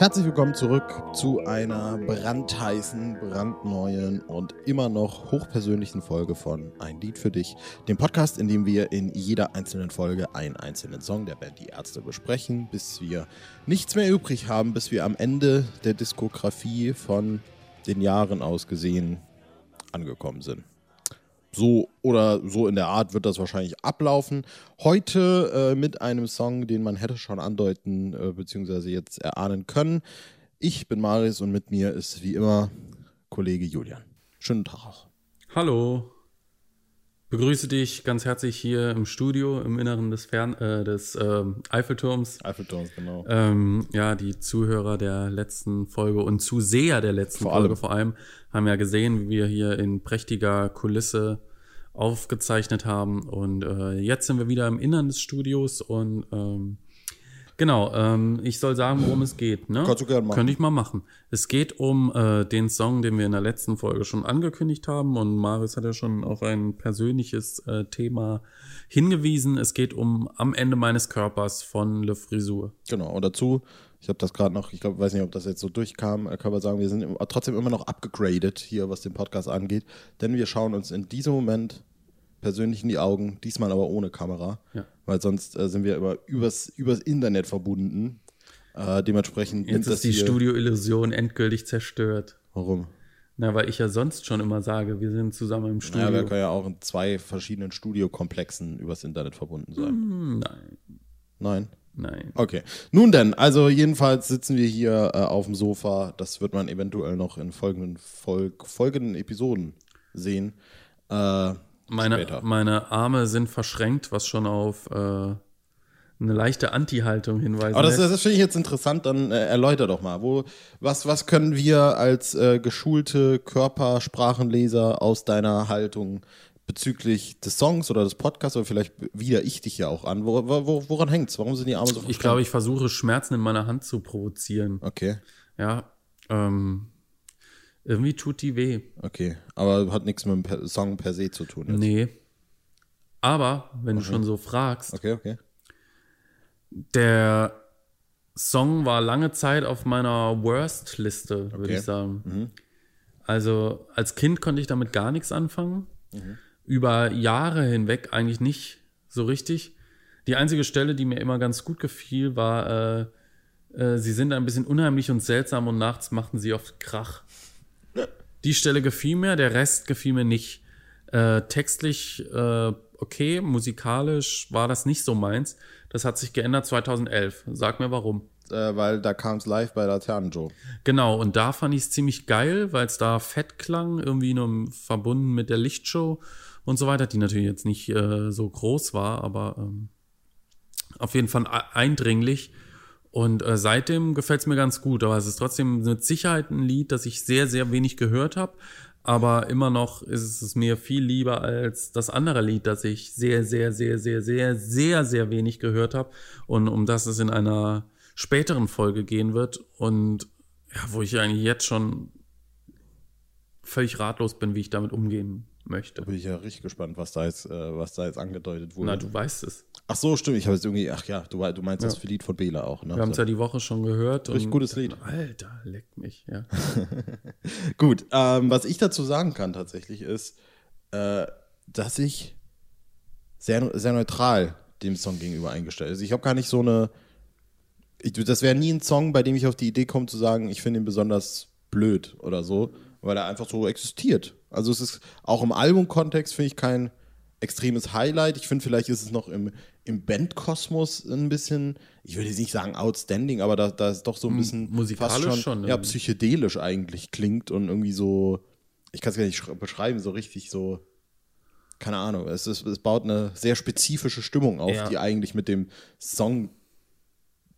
Herzlich willkommen zurück zu einer brandheißen, brandneuen und immer noch hochpersönlichen Folge von Ein Lied für dich, dem Podcast, in dem wir in jeder einzelnen Folge einen einzelnen Song der Band Die Ärzte besprechen, bis wir nichts mehr übrig haben, bis wir am Ende der Diskografie von den Jahren aus gesehen angekommen sind. So oder so in der Art wird das wahrscheinlich ablaufen. Heute äh, mit einem Song, den man hätte schon andeuten äh, bzw. jetzt erahnen können. Ich bin Maris und mit mir ist wie immer Kollege Julian. Schönen Tag auch. Hallo. Begrüße dich ganz herzlich hier im Studio im Inneren des, Fern äh, des äh, Eiffelturms. Eiffelturms, genau. Ähm, ja, die Zuhörer der letzten Folge und Zuseher der letzten Vor Folge allem. vor allem haben ja gesehen, wie wir hier in prächtiger Kulisse aufgezeichnet haben. Und äh, jetzt sind wir wieder im Innern des Studios und ähm, genau, ähm, ich soll sagen, worum es geht. Ne? Kannst du gerne machen. Könnte ich mal machen. Es geht um äh, den Song, den wir in der letzten Folge schon angekündigt haben und Marius hat ja schon auf ein persönliches äh, Thema hingewiesen. Es geht um Am Ende meines Körpers von Le Frisur. Genau, und dazu, ich habe das gerade noch, ich glaube, weiß nicht, ob das jetzt so durchkam, können wir sagen, wir sind trotzdem immer noch abgegradet hier, was den Podcast angeht, denn wir schauen uns in diesem Moment persönlich in die Augen, diesmal aber ohne Kamera, Ja. weil sonst äh, sind wir immer übers, übers Internet verbunden. Äh, dementsprechend Jetzt ist die Studioillusion endgültig zerstört. Warum? Na, weil ich ja sonst schon immer sage, wir sind zusammen im Studio. Ja, wir können ja auch in zwei verschiedenen Studiokomplexen übers Internet verbunden sein. Hm, Nein, Nein? nein. Okay. Nun denn, also jedenfalls sitzen wir hier äh, auf dem Sofa. Das wird man eventuell noch in folgenden, Folg folgenden Episoden sehen. Äh, Meine, später. meine Arme sind verschränkt, was schon auf äh, eine leichte Anti-Haltung hinweisen Aber das, das finde ich jetzt interessant, dann äh, erläuter doch mal. Wo, was, was können wir als äh, geschulte Körpersprachenleser aus deiner Haltung bezüglich des Songs oder des Podcasts oder vielleicht wieder ich dich ja auch an? Wo, wo, woran hängt's? Warum sind die Arme so Ich glaube, ich versuche Schmerzen in meiner Hand zu provozieren. Okay, Ja, ähm, irgendwie tut die weh. okay. Aber hat nichts mit dem Song per se zu tun. Jetzt. Nee. Aber, wenn du schon so fragst, Okay, okay. der Song war lange Zeit auf meiner Worst-Liste, würde Okay. ich sagen. Also als Kind konnte ich damit gar nichts anfangen. Über Jahre hinweg eigentlich nicht so richtig. Die einzige Stelle, die mir immer ganz gut gefiel, war, äh, äh, sie sind ein bisschen unheimlich und seltsam und nachts machten sie oft Krach. Die Stelle gefiel mir, der Rest gefiel mir nicht. Äh, textlich äh, okay, musikalisch war das nicht so meins. Das hat sich geändert 2011. Sag mir warum. Äh, weil da kam's live bei Laternen Joe. Genau, und da fand ich es ziemlich geil, weil es da fett klang, irgendwie nur verbunden mit der Lichtshow und so weiter, die natürlich jetzt nicht äh, so groß war, aber ähm, auf jeden Fall eindringlich. Und äh, seitdem gefällt es mir ganz gut, aber es ist trotzdem mit Sicherheit ein Lied, das ich sehr, sehr wenig gehört habe. Aber immer noch ist es mir viel lieber als das andere Lied, das ich sehr, sehr, sehr, sehr, sehr, sehr, sehr wenig gehört habe. Und um das es in einer späteren Folge gehen wird. Und ja, wo ich eigentlich jetzt schon völlig ratlos bin, wie ich damit umgehen möchte. Da bin ich ja richtig gespannt, was da jetzt, äh, was da jetzt angedeutet wurde. Na, du weißt es. ach so, stimmt. Ich habe jetzt irgendwie, ach ja, du, du meinst das Lied von Bela auch, ne? Wir haben es ja die Woche schon gehört. Richtig gutes Lied. Alter, leckt mich, ja. Gut, ähm, was ich dazu sagen kann tatsächlich ist, äh, dass ich sehr, sehr neutral dem Song gegenüber eingestellt. Also ich habe gar nicht so eine, ich, das wäre nie ein Song, bei dem ich auf die Idee komme zu sagen, ich finde ihn besonders blöd oder so, weil er einfach so existiert. Also es ist auch im Albumkontext finde ich kein extremes Highlight. Ich finde, vielleicht ist es noch im, im Bandkosmos ein bisschen, ich würde jetzt nicht sagen outstanding, aber da, da ist doch so ein bisschen musikalisch fast schon, ja, psychedelisch eigentlich klingt und irgendwie so, ich kann es gar nicht schre- beschreiben, so richtig so, keine Ahnung, es, ist, es baut eine sehr spezifische Stimmung auf, Ja. die eigentlich mit dem Song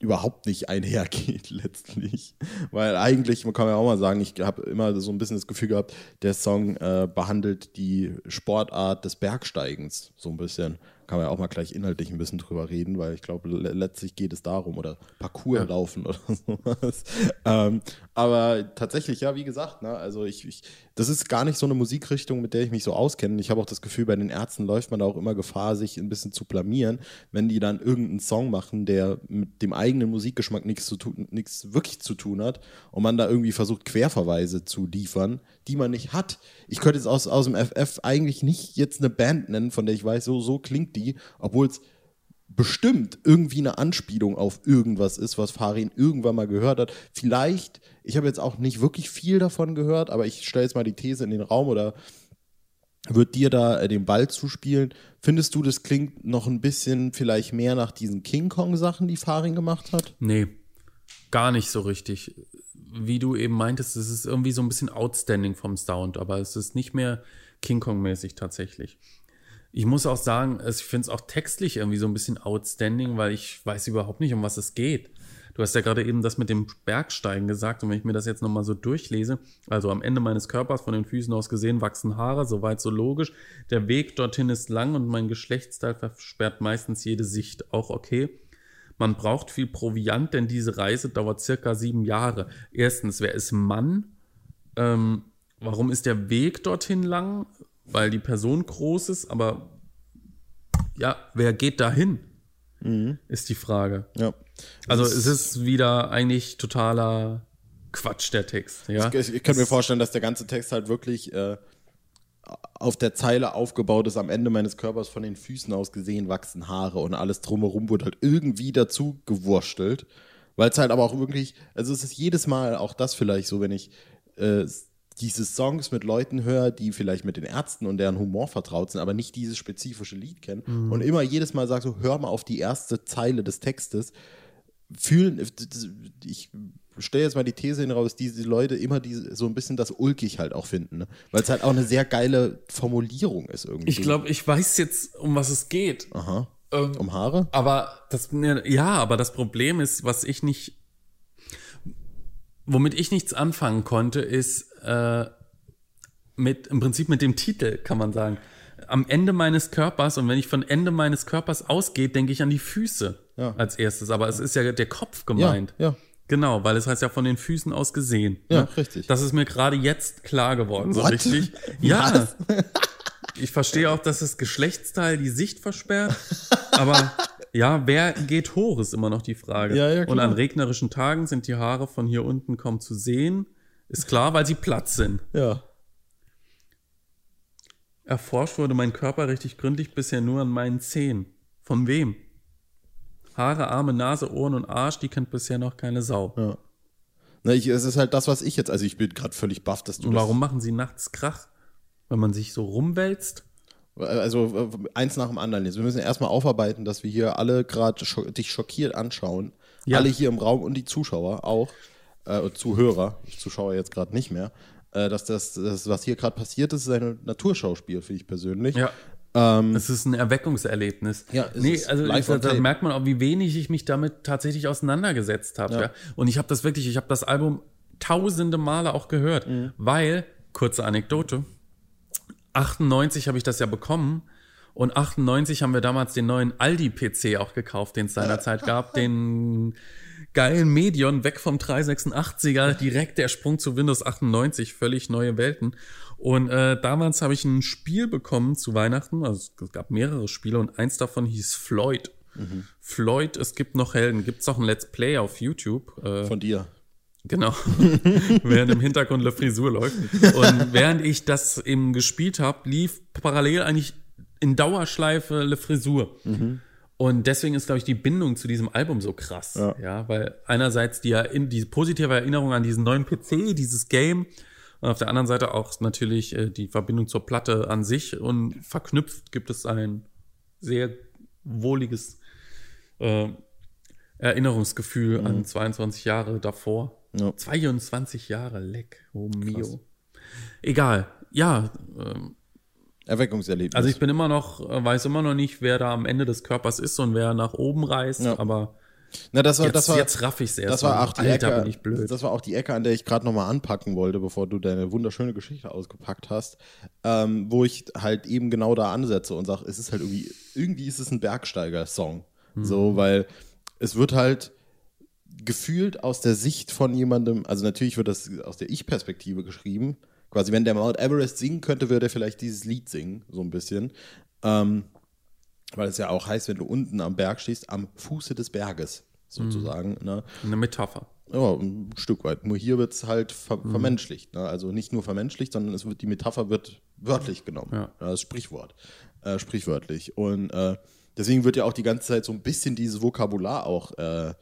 überhaupt nicht einhergeht letztlich. Weil eigentlich, man kann ja auch mal sagen, ich habe immer so ein bisschen das Gefühl gehabt, der Song äh, behandelt die Sportart des Bergsteigens so ein bisschen. Kann man ja auch mal gleich inhaltlich ein bisschen drüber reden, weil ich glaube, le letztlich geht es darum oder Parcours Ja. laufen oder sowas. ähm, aber tatsächlich, ja, wie gesagt, ne, also ich, ich, das ist gar nicht so eine Musikrichtung, mit der ich mich so auskenne. Ich habe auch das Gefühl, bei den Ärzten läuft man da auch immer Gefahr, sich ein bisschen zu blamieren, wenn die dann irgendeinen Song machen, der mit dem eigenen Musikgeschmack nichts zu tun, nichts wirklich zu tun hat und man da irgendwie versucht, Querverweise zu liefern, die man nicht hat. Ich könnte jetzt aus, aus dem FF eigentlich nicht jetzt eine Band nennen, von der ich weiß, so, so klingt die, obwohl es bestimmt irgendwie eine Anspielung auf irgendwas ist, was Farin irgendwann mal gehört hat. Vielleicht, ich habe jetzt auch nicht wirklich viel davon gehört, aber ich stelle jetzt mal die These in den Raum oder wird dir da äh, den Ball zuspielen. Findest du, das klingt noch ein bisschen vielleicht mehr nach diesen King Kong-Sachen, die Farin gemacht hat? Nee, gar nicht so richtig. Wie du eben meintest, es ist irgendwie so ein bisschen outstanding vom Sound, aber es ist nicht mehr King Kong-mäßig tatsächlich. Ich muss auch sagen, es- ich finde es auch textlich irgendwie so ein bisschen outstanding, weil ich weiß überhaupt nicht, um was es geht. Du hast ja gerade eben das mit dem Bergsteigen gesagt und wenn ich mir das jetzt nochmal so durchlese, also am Ende meines Körpers von den Füßen aus gesehen wachsen Haare, soweit so logisch. Der Weg dorthin ist lang und mein Geschlechtsteil versperrt meistens jede Sicht, auch okay. Man braucht viel Proviant, denn diese Reise dauert circa sieben Jahre. Erstens, wer ist Mann? Ähm, warum ist der Weg dorthin lang? Weil die Person groß ist, aber ja, wer geht dahin? Ist die Frage. Ja. Also es ist wieder eigentlich totaler Quatsch, der Text. Ja? Ich, ich könnte mir vorstellen, dass der ganze Text halt wirklich äh, auf der Zeile aufgebaut ist. Am Ende meines Körpers von den Füßen aus gesehen wachsen Haare und alles drumherum wurde halt irgendwie dazu gewurstelt. Weil es halt aber auch wirklich, also es ist jedes Mal auch das vielleicht so, wenn ich äh, diese Songs mit Leuten höre, die vielleicht mit den Ärzten und deren Humor vertraut sind, aber nicht dieses spezifische Lied kennen und immer jedes Mal sage so, hör mal auf die erste Zeile des Textes, fühlen, ich stelle jetzt mal die These hinaus, diese Leute immer diese, so ein bisschen das ulkig halt auch finden, ne? weil es halt auch eine sehr geile Formulierung ist irgendwie. Ich glaube, ich weiß jetzt, um was es geht. Aha. Ähm, Um Haare? Aber das, ja, aber das Problem ist, was ich nicht, womit ich nichts anfangen konnte, ist äh, mit, im Prinzip mit dem Titel, kann man sagen. Am Ende meines Körpers, und wenn ich von Ende meines Körpers ausgehe, denke ich an die Füße Ja. als erstes. Aber es ist ja der Kopf Ja, gemeint. ja. Genau, weil es heißt ja von den Füßen aus gesehen. Ja, ne? richtig. Das ist mir gerade jetzt klar geworden, so What? richtig. Ja. Ich verstehe auch, dass das Geschlechtsteil die Sicht versperrt, aber ja, wer geht hoch, ist immer noch die Frage. Ja, ja, Und klar. an regnerischen Tagen sind die Haare von hier unten kaum zu sehen. Ist klar, weil sie platt sind. Ja. Erforscht wurde mein Körper richtig gründlich bisher nur an meinen Zehen. Von wem? Haare, Arme, Nase, Ohren und Arsch, die kennt bisher noch keine Sau. ja. Na, ich, es ist halt das, was ich jetzt, also ich bin gerade völlig baff, dass du Und das warum machen sie nachts Krach? Wenn man sich so rumwälzt? Also äh, eins nach dem anderen jetzt. Wir müssen erstmal aufarbeiten, dass wir hier alle gerade scho dich schockiert anschauen. Ja. Alle hier im Raum und die Zuschauer auch. Äh, Zuhörer. Zuschauer jetzt gerade nicht mehr. Äh, dass das, das, was hier gerade passiert ist, ist ein Naturschauspiel, finde ich persönlich. Ja. Ähm, Es ist ein Erweckungserlebnis. Ja, nee, also da, merkt man auch, wie wenig ich mich damit tatsächlich auseinandergesetzt habe. Ja. Ja. Und ich habe das wirklich, ich habe das Album tausende Male auch gehört, Mhm. weil, kurze Anekdote, 98 habe ich das ja bekommen und 98 haben wir damals den neuen Aldi-PC auch gekauft, den es seinerzeit gab, den geilen Medion, weg vom 386er, direkt der Sprung zu Windows 98, völlig neue Welten. Und äh, damals habe ich ein Spiel bekommen zu Weihnachten, also es gab mehrere Spiele und eins davon hieß Floyd. Floyd, es gibt noch Helden. Gibt es auch ein Let's Play auf YouTube? Äh, von dir. Genau. während im Hintergrund eine Frisur läuft. Und während ich das eben gespielt habe, lief parallel eigentlich in Dauerschleife Le Frisur. Und deswegen ist, glaube ich, die Bindung zu diesem Album so krass. Ja. Ja, weil einerseits die, die positive Erinnerung an diesen neuen PC, dieses Game, und auf der anderen Seite auch natürlich äh, die Verbindung zur Platte an sich. Und verknüpft gibt es ein sehr wohliges äh, Erinnerungsgefühl an 22 Jahre davor. Ja. 22 Jahre, leck, oh mio. Egal, ja, ähm, Erweckungserlebnis. also ich bin immer noch, äh, weiß immer noch nicht, wer da am Ende des Körpers ist und wer nach oben reißt, Ja. aber Na, das war, Jetzt, das war, jetzt raff ich's erst. das war auch die Alter, Ecke, bin ich blöd. das war auch die Ecke, an der ich gerade nochmal anpacken wollte, bevor du deine wunderschöne Geschichte ausgepackt hast, ähm, wo ich halt eben genau da ansetze und sage, es ist halt irgendwie, irgendwie ist es ein Bergsteiger-Song. Mhm. So, weil es wird halt gefühlt aus der Sicht von jemandem, also natürlich wird das aus der Ich-Perspektive geschrieben. Quasi, wenn der Mount Everest singen könnte, würde er vielleicht dieses Lied singen, so ein bisschen. Ähm, weil es ja auch heißt, wenn du unten am Berg stehst, am Fuße des Berges, sozusagen. Ne? Eine Metapher. Ja, ein Stück weit. Nur hier wird es halt ver vermenschlicht. Ne? Also nicht nur vermenschlicht, sondern es wird, die Metapher wird wörtlich genommen. Ja. Das Sprichwort. Äh, sprichwörtlich. Und äh, deswegen wird ja auch die ganze Zeit so ein bisschen dieses Vokabular auch äh,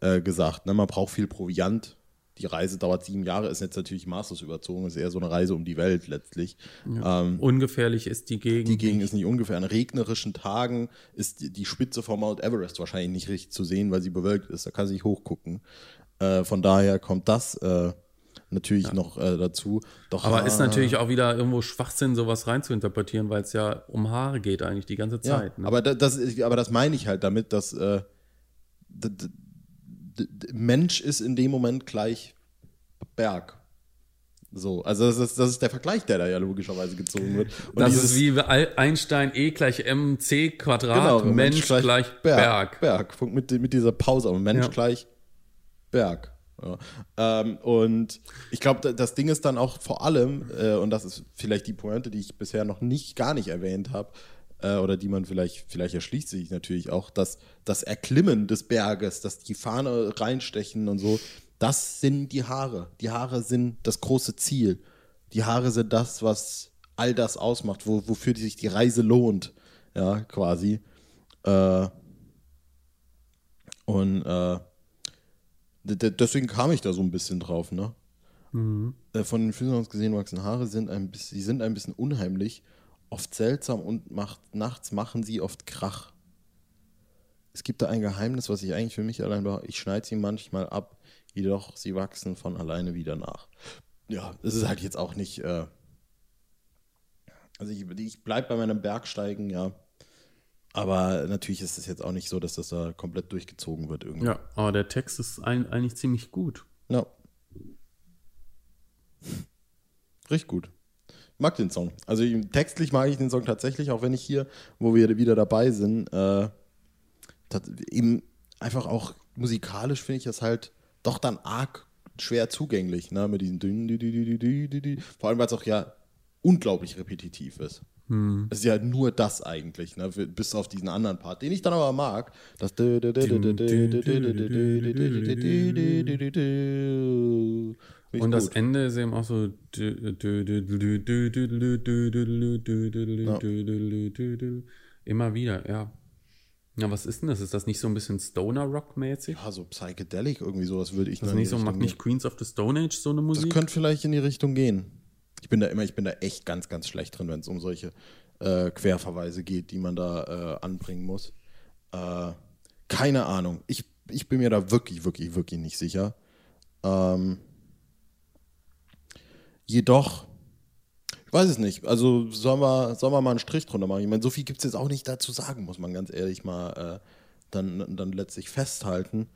äh, gesagt. Ne? Man braucht viel Proviant. Die Reise dauert sieben Jahre, ist jetzt natürlich maßlos überzogen, ist eher so eine Reise um die Welt letztlich. Ähm, Ungefährlich ist die Gegend. die Gegend ist nicht ungefähr. An regnerischen Tagen ist die, die Spitze vom Mount Everest wahrscheinlich nicht richtig zu sehen, weil sie bewölkt ist. Da kann sie nicht hochgucken. Äh, von daher kommt das äh, natürlich noch äh, dazu. Doch, Aber ist äh, natürlich auch wieder irgendwo Schwachsinn, sowas reinzuinterpretieren, weil es ja um Haare geht eigentlich die ganze ja, Zeit. ne? aber, da, das, aber das meine ich halt damit, dass äh, d, d, d, d, Mensch ist in dem Moment gleich Berg. So, also das ist, das ist der Vergleich, der da ja logischerweise gezogen wird. Und das ist wie Einstein E gleich mc Quadrat, Genau, Mensch, gleich, Berg. Berg. Punkt mit, mit dieser Pause, aber Mensch Ja. gleich Berg. Ja. Ähm, und ich glaube, das Ding ist dann auch vor allem, äh, und das ist vielleicht die Pointe, die ich bisher noch nicht, gar nicht erwähnt habe, äh, oder die man vielleicht, vielleicht erschließt sich natürlich auch, dass das Erklimmen des Berges, dass die Fahne reinstechen und so, das sind die Haare. Die Haare sind das große Ziel. Die Haare sind das, was all das ausmacht, wo, wofür die sich die Reise lohnt. Ja, quasi. Äh, und äh, deswegen kam ich da so ein bisschen drauf, ne? Äh, von den Füßen aus gesehen wachsen Haare sind ein bisschen, sie sind ein bisschen unheimlich, oft seltsam und macht, nachts machen sie oft Krach. Es gibt da ein Geheimnis, was ich eigentlich für mich allein behaupte. Ich schneide sie manchmal ab, jedoch sie wachsen von alleine wieder nach. Ja, es ist halt jetzt auch nicht. Äh, also ich, ich bleibe bei meinem Bergsteigen, ja. Aber natürlich ist es jetzt auch nicht so, dass das da komplett durchgezogen wird irgendwie. Ja, aber der Text ist ein, eigentlich ziemlich gut. Ja. Richtig gut. Mag den Song. Also ich- textlich mag ich den Song tatsächlich, auch wenn ich hier, wo wir wieder dabei sind, äh, eben einfach auch musikalisch finde ich das halt doch dann arg schwer zugänglich, ne? Mit dü. Vor allem, weil es auch ja unglaublich repetitiv ist. Es ist ja nur das eigentlich, ne? bis auf diesen anderen Part, den ich dann aber mag. Das Ich Und das gut. Ende ist eben auch so. Immer wieder, ja. Ja, was ist denn das? Ist das nicht so ein bisschen Stoner-Rock-mäßig? Ja, so psychedelic irgendwie sowas würde ich Das nicht so, Richtung nicht Queens of the Stone Age so eine gehen. Das Musik? könnte vielleicht in die Richtung gehen. Ich bin da immer, ich bin da echt ganz, ganz schlecht drin, wenn es um solche äh, Querverweise geht, die man da äh, anbringen muss. Äh, keine Ahnung. Ich, ich bin mir da wirklich, wirklich, wirklich nicht sicher. Ähm, jedoch, ich weiß es nicht. Also sollen wir, sollen wir mal einen Strich drunter machen? Ich meine, so viel gibt es jetzt auch nicht dazu sagen, muss man ganz ehrlich mal äh, dann, dann letztlich festhalten.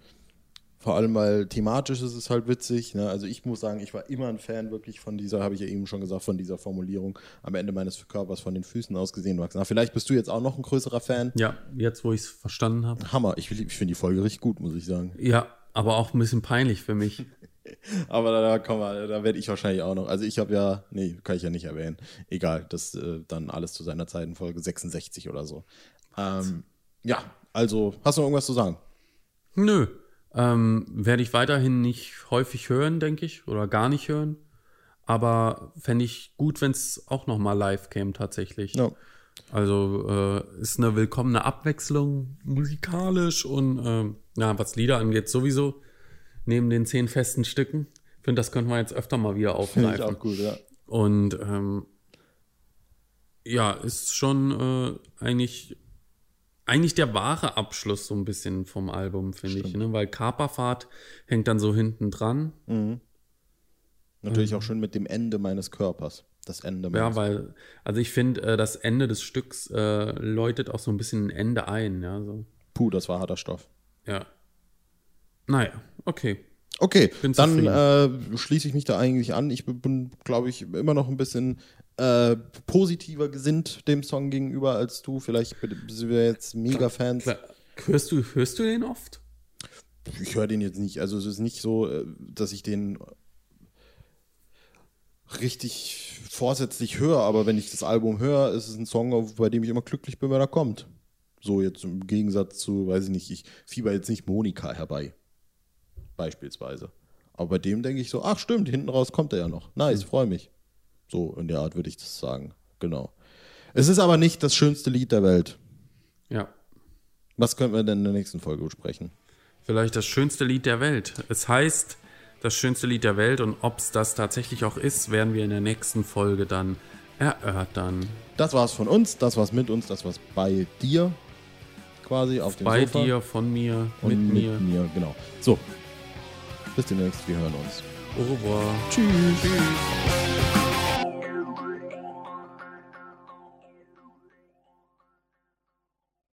Vor allem, weil thematisch ist es halt witzig. Ne? Also ich muss sagen, ich war immer ein Fan wirklich von dieser, habe ich ja eben schon gesagt, von dieser Formulierung am Ende meines Körpers von den Füßen aus gesehen wachsen. Na, vielleicht bist du jetzt auch noch ein größerer Fan. Ja, jetzt wo ich es verstanden habe. Hammer. Ich, ich finde die Folge richtig gut, muss ich sagen. Ja, aber auch ein bisschen peinlich für mich. Aber da, da, komm mal, da werde ich wahrscheinlich auch noch. Also ich habe ja, nee, kann ich ja nicht erwähnen. Egal, das äh, dann alles zu seiner Zeit in Folge 66 oder so. Ähm, ja, also, hast du noch irgendwas zu sagen? Nö. Ähm, werde ich weiterhin nicht häufig hören, denke ich, oder gar nicht hören. Aber fände ich gut, wenn es auch noch mal live käme tatsächlich. Ja. Also äh, ist eine willkommene Abwechslung musikalisch und ähm, ja, was Lieder angeht sowieso neben den zehn festen Stücken. Ich finde, das könnten wir jetzt öfter mal wieder Finde ich aufgreifen. auch gut, ja. Und ähm, ja, ist schon äh, eigentlich, eigentlich der wahre Abschluss so ein bisschen vom Album, finde ich. Ne? Weil Kaperfahrt hängt dann so hinten dran. Natürlich auch schön mit dem Ende meines Körpers. Das Ende Ja, weil, also ich finde, äh, das Ende des Stücks äh, läutet auch so ein bisschen ein Ende ein. Ja, so. Puh, das war harter Stoff. ja. Naja, okay. Okay, Bin dann äh, schließe ich mich da eigentlich an. Ich bin, glaube ich, immer noch ein bisschen äh, positiver gesinnt dem Song gegenüber als du. Vielleicht sind wir jetzt Mega-Fans. Hörst du, hörst du den oft? Ich höre den jetzt nicht. Also es ist nicht so, äh, dass ich den richtig vorsätzlich höre, aber wenn ich das Album höre, ist es ein Song, bei dem ich immer glücklich bin, wenn er kommt. So jetzt im Gegensatz zu, weiß ich nicht, ich fieber jetzt nicht Monika herbei. Beispielsweise. Aber bei dem denke ich so, ach stimmt, hinten raus kommt er ja noch. Nice, freue mich. So in der Art würde ich das sagen. Genau. Es ist aber nicht das schönste Lied der Welt. Ja. Was könnten wir denn in der nächsten Folge besprechen? Vielleicht das schönste Lied der Welt. Es heißt das schönste Lied der Welt und ob es das tatsächlich auch ist, werden wir in der nächsten Folge dann erörtern. Das war's von uns, das war's mit uns, das war's bei dir quasi auf dem Bei Sofa. dir, von mir, und mit mit mir. mir, genau. So, bis demnächst, wir hören uns. Au revoir. Tschüss. Tschüss.